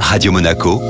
Radio Monaco,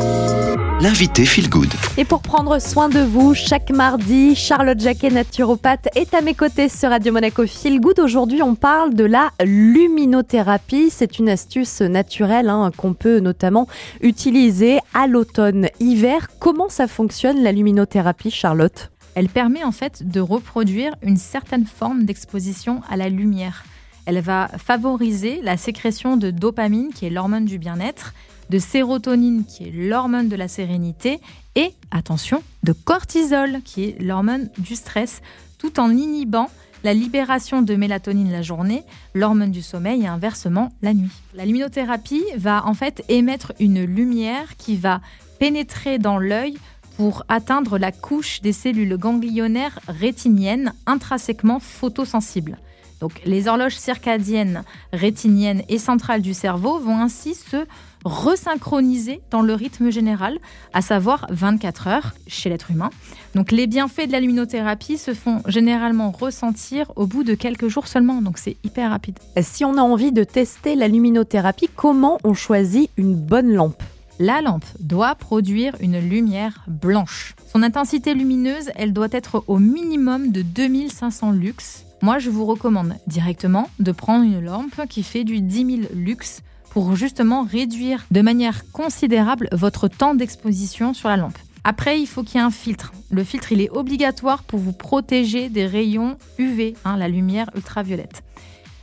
l'invité Feel Good. Et pour prendre soin de vous, chaque mardi, Charlotte Jacquet, naturopathe, est à mes côtés sur Radio Monaco Feel Good. Aujourd'hui, on parle de la luminothérapie. C'est une astuce naturelle hein, qu'on peut notamment utiliser à l'automne-hiver. Comment ça fonctionne la luminothérapie, Charlotte? Elle permet en fait de reproduire une certaine forme d'exposition à la lumière. Elle va favoriser la sécrétion de dopamine, qui est l'hormone du bien-être, de sérotonine, qui est l'hormone de la sérénité, et, attention, de cortisol, qui est l'hormone du stress, tout en inhibant la libération de mélatonine la journée, l'hormone du sommeil et inversement la nuit. La luminothérapie va en fait émettre une lumière qui va pénétrer dans l'œil pour atteindre la couche des cellules ganglionnaires rétiniennes intrinsèquement photosensibles. Donc les horloges circadiennes, rétiniennes et centrales du cerveau vont ainsi se resynchroniser dans le rythme général, à savoir 24 heures chez l'être humain. Donc les bienfaits de la luminothérapie se font généralement ressentir au bout de quelques jours seulement, donc c'est hyper rapide. Si on a envie de tester la luminothérapie, comment on choisit une bonne lampe? La lampe doit produire une lumière blanche. Son intensité lumineuse, elle doit être au minimum de 2500 lux moi, je vous recommande directement de prendre une lampe qui fait du 10 000 lux pour justement réduire de manière considérable votre temps d'exposition sur la lampe. Après, il faut qu'il y ait un filtre. Le filtre, il est obligatoire pour vous protéger des rayons UV, hein, la lumière ultraviolette.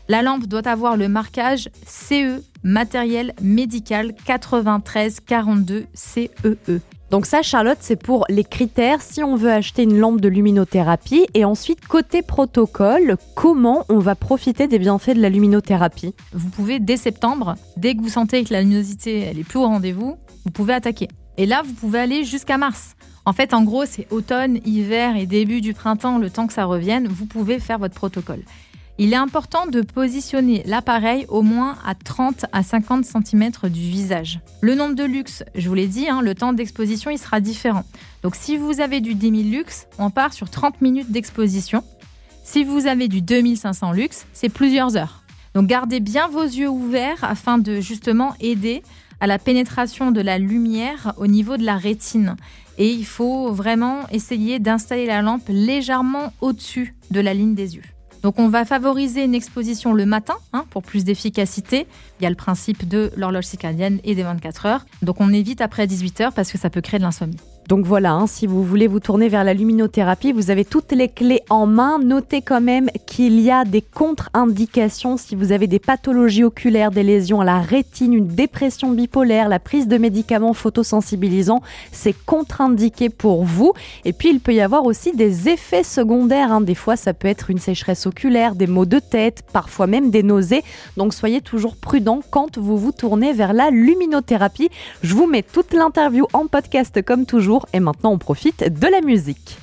La lampe doit avoir le marquage CE, matériel médical 9342 CEE. Donc ça, Charlotte, c'est pour les critères si on veut acheter une lampe de luminothérapie. Et ensuite, côté protocole, comment on va profiter des bienfaits de la luminothérapie? Vous pouvez, dès septembre, dès que vous sentez que la luminosité elle est plus au rendez-vous, vous pouvez attaquer. Et là, vous pouvez aller jusqu'à mars. En fait, en gros, c'est automne, hiver et début du printemps, le temps que ça revienne, vous pouvez faire votre protocole. Il est important de positionner l'appareil au moins à 30 à 50 cm du visage. Le nombre de luxe, je vous l'ai dit, hein, le temps d'exposition il sera différent. Donc si vous avez du 10 000 luxe, on part sur 30 minutes d'exposition. Si vous avez du 2500 luxe, c'est plusieurs heures. Donc gardez bien vos yeux ouverts afin de justement aider à la pénétration de la lumière au niveau de la rétine. Et il faut vraiment essayer d'installer la lampe légèrement au-dessus de la ligne des yeux. Donc on va favoriser une exposition le matin hein, pour plus d'efficacité. Il y a le principe de l'horloge circadienne et des 24 heures. Donc on évite après 18 heures parce que ça peut créer de l'insomnie. Donc voilà, hein, si vous voulez vous tourner vers la luminothérapie, vous avez toutes les clés en main. Notez quand même qu'il y a des contre-indications si vous avez des pathologies oculaires, des lésions à la rétine, une dépression bipolaire, la prise de médicaments photosensibilisants. C'est contre-indiqué pour vous. Et puis il peut y avoir aussi des effets secondaires. Hein. Des fois, ça peut être une sécheresse oculaire, des maux de tête, parfois même des nausées. Donc soyez toujours prudent quand vous vous tournez vers la luminothérapie. Je vous mets toute l'interview en podcast comme toujours et maintenant on profite de la musique.